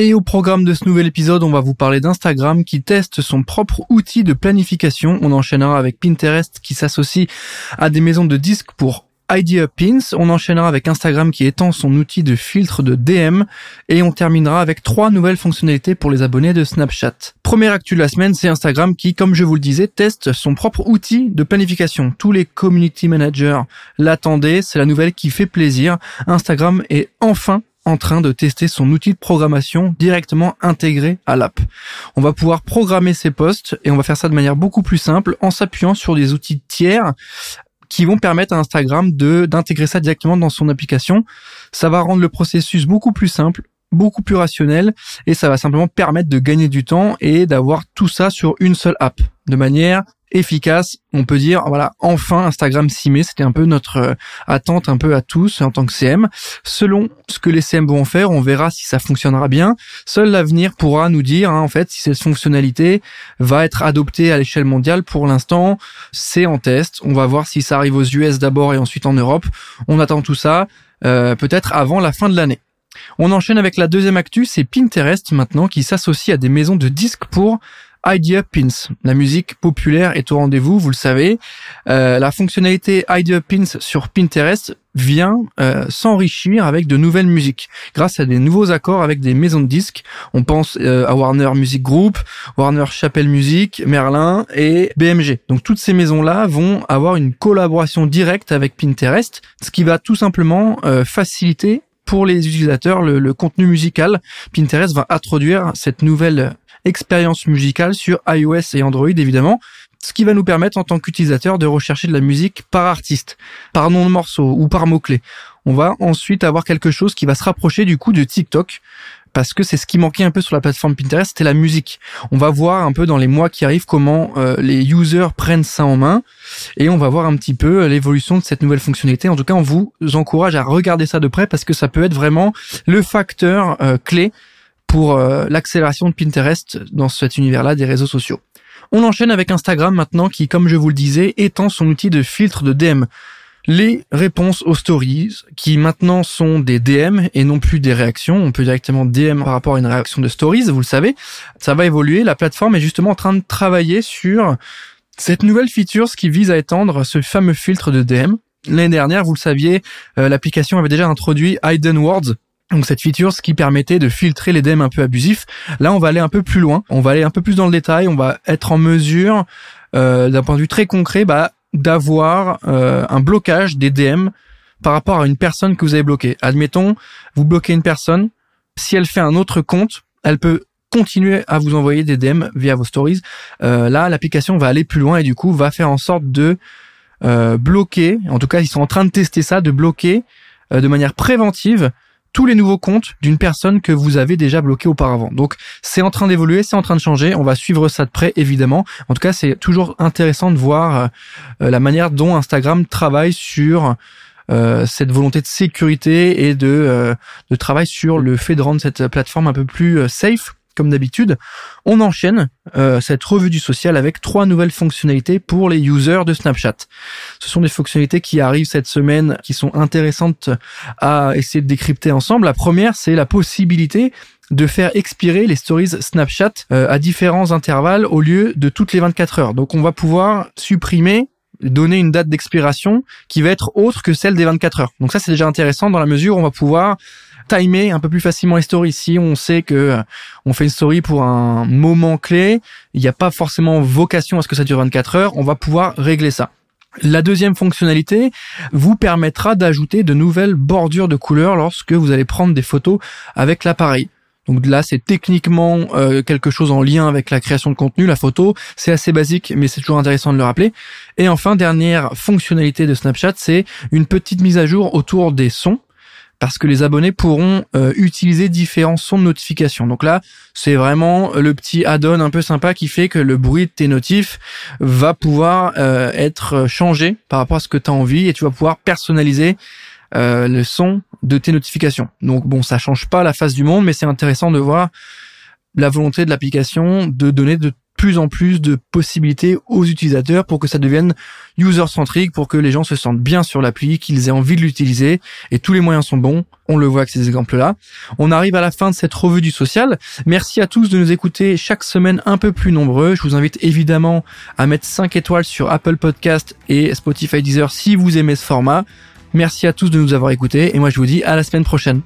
et au programme de ce nouvel épisode, on va vous parler d'Instagram qui teste son propre outil de planification. On enchaînera avec Pinterest qui s'associe à des maisons de disques pour Idea Pins. On enchaînera avec Instagram qui étend son outil de filtre de DM et on terminera avec trois nouvelles fonctionnalités pour les abonnés de Snapchat. Première actu de la semaine, c'est Instagram qui, comme je vous le disais, teste son propre outil de planification. Tous les community managers l'attendaient, c'est la nouvelle qui fait plaisir. Instagram est enfin en train de tester son outil de programmation directement intégré à l'app. On va pouvoir programmer ses posts et on va faire ça de manière beaucoup plus simple en s'appuyant sur des outils tiers qui vont permettre à Instagram de d'intégrer ça directement dans son application. Ça va rendre le processus beaucoup plus simple, beaucoup plus rationnel et ça va simplement permettre de gagner du temps et d'avoir tout ça sur une seule app de manière efficace. On peut dire, voilà, enfin Instagram s'y met. C'était un peu notre euh, attente un peu à tous en tant que CM. Selon ce que les CM vont faire, on verra si ça fonctionnera bien. Seul l'avenir pourra nous dire, hein, en fait, si cette fonctionnalité va être adoptée à l'échelle mondiale. Pour l'instant, c'est en test. On va voir si ça arrive aux US d'abord et ensuite en Europe. On attend tout ça, euh, peut-être avant la fin de l'année. On enchaîne avec la deuxième actu, c'est Pinterest maintenant qui s'associe à des maisons de disques pour Idea Pins. La musique populaire est au rendez-vous, vous le savez. Euh, la fonctionnalité Idea Pins sur Pinterest vient euh, s'enrichir avec de nouvelles musiques grâce à des nouveaux accords avec des maisons de disques. On pense euh, à Warner Music Group, Warner Chappell Music, Merlin et BMG. Donc toutes ces maisons-là vont avoir une collaboration directe avec Pinterest, ce qui va tout simplement faciliter pour les utilisateurs le, le, contenu musical. Pinterest va introduire cette nouvelle expérience musicale sur iOS et Android évidemment, ce qui va nous permettre en tant qu'utilisateur de rechercher de la musique par artiste, par nom de morceau ou par mot-clé. On va ensuite avoir quelque chose qui va se rapprocher du coup de TikTok parce que c'est ce qui manquait un peu sur la plateforme Pinterest, c'était la musique. On va voir un peu dans les mois qui arrivent comment euh, les users prennent ça en main et on va voir un petit peu l'évolution de cette nouvelle fonctionnalité. En tout cas, on vous encourage à regarder ça de près parce que ça peut être vraiment le facteur euh, clé pour euh, l'accélération de Pinterest dans cet univers-là des réseaux sociaux. On enchaîne avec Instagram maintenant qui, comme je vous le disais, étend son outil de filtre de DM. Les réponses aux stories, qui maintenant sont des DM et non plus des réactions. On peut directement DM par rapport à une réaction de stories, vous le savez. Ça va évoluer. La plateforme est justement en train de travailler sur cette nouvelle feature qui vise à étendre ce fameux filtre de DM. L'année dernière, vous le saviez, euh, l'application avait déjà introduit Hidden Words, donc cette feature, ce qui permettait de filtrer les DM un peu abusifs. Là, on va aller un peu plus loin. On va aller un peu plus dans le détail. On va être en mesure, euh, d'un point de vue très concret, bah, d'avoir euh, un blocage des DM par rapport à une personne que vous avez bloquée. Admettons, vous bloquez une personne. Si elle fait un autre compte, elle peut continuer à vous envoyer des DM via vos stories. Euh, là, l'application va aller plus loin et du coup va faire en sorte de bloquer. En tout cas, ils sont en train de tester ça, de bloquer de manière préventive tous les nouveaux comptes d'une personne que vous avez déjà bloqué auparavant. Donc c'est en train d'évoluer, c'est en train de changer, on va suivre ça de près évidemment. En tout cas, c'est toujours intéressant de voir euh, la manière dont Instagram travaille sur euh, cette volonté de sécurité et de, euh, de travail sur le fait de rendre cette plateforme un peu plus safe comme d'habitude, on enchaîne euh, cette revue du social avec trois nouvelles fonctionnalités pour les users de Snapchat. Ce sont des fonctionnalités qui arrivent cette semaine, qui sont intéressantes à essayer de décrypter ensemble. La première, c'est la possibilité de faire expirer les stories Snapchat euh, à différents intervalles au lieu de toutes les 24 heures. Donc on va pouvoir supprimer donner une date d'expiration qui va être autre que celle des 24 heures. Donc ça c'est déjà intéressant dans la mesure où on va pouvoir timer un peu plus facilement les stories. Si on sait que euh, on fait une story pour un moment clé, il n'y a pas forcément vocation à ce que ça dure 24 heures, on va pouvoir régler ça. La deuxième fonctionnalité vous permettra d'ajouter de nouvelles bordures de couleurs lorsque vous allez prendre des photos avec l'appareil. Donc là, c'est techniquement euh, quelque chose en lien avec la création de contenu, la photo. C'est assez basique, mais c'est toujours intéressant de le rappeler. Et enfin, dernière fonctionnalité de Snapchat, c'est une petite mise à jour autour des sons parce que les abonnés pourront euh, utiliser différents sons de notification. Donc là, c'est vraiment le petit add-on un peu sympa qui fait que le bruit de tes notifs va pouvoir euh, être changé par rapport à ce que tu as envie et tu vas pouvoir personnaliser euh, le son de tes notifications. Donc bon, ça change pas la face du monde, mais c'est intéressant de voir la volonté de l'application de donner de plus en plus de possibilités aux utilisateurs pour que ça devienne user-centrique, pour que les gens se sentent bien sur l'appli, qu'ils aient envie de l'utiliser. Et tous les moyens sont bons. On le voit avec ces exemples-là. On arrive à la fin de cette revue du social. Merci à tous de nous écouter chaque semaine un peu plus nombreux. Je vous invite évidemment à mettre 5 étoiles sur Apple Podcast et Spotify Deezer si vous aimez ce format. Merci à tous de nous avoir écoutés et moi je vous dis à la semaine prochaine.